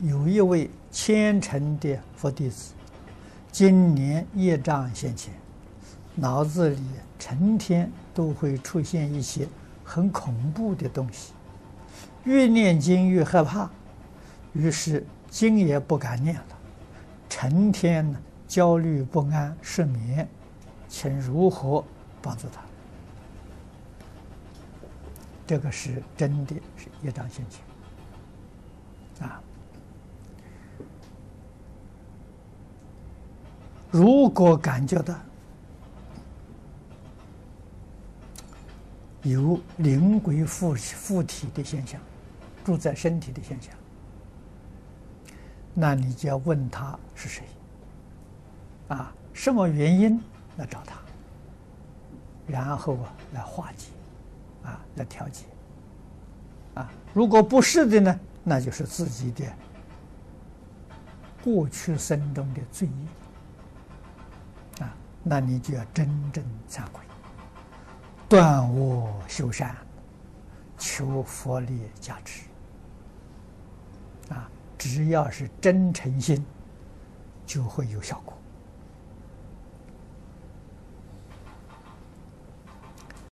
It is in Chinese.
有一位虔诚的佛弟子，今年业障现前，脑子里成天都会出现一些很恐怖的东西，越念经越害怕，于是经也不敢念了，成天呢焦虑不安、失眠，请如何帮助他？这个是真的是业障现前啊。如果感觉到有灵鬼附附体的现象，住在身体的现象，那你就要问他是谁，啊，什么原因来找他，然后啊来化解，啊来调节，啊，如果不是的呢，那就是自己的过去生中的罪业。那你就要真正忏悔，断恶修善，求佛力加持。啊，只要是真诚心，就会有效果。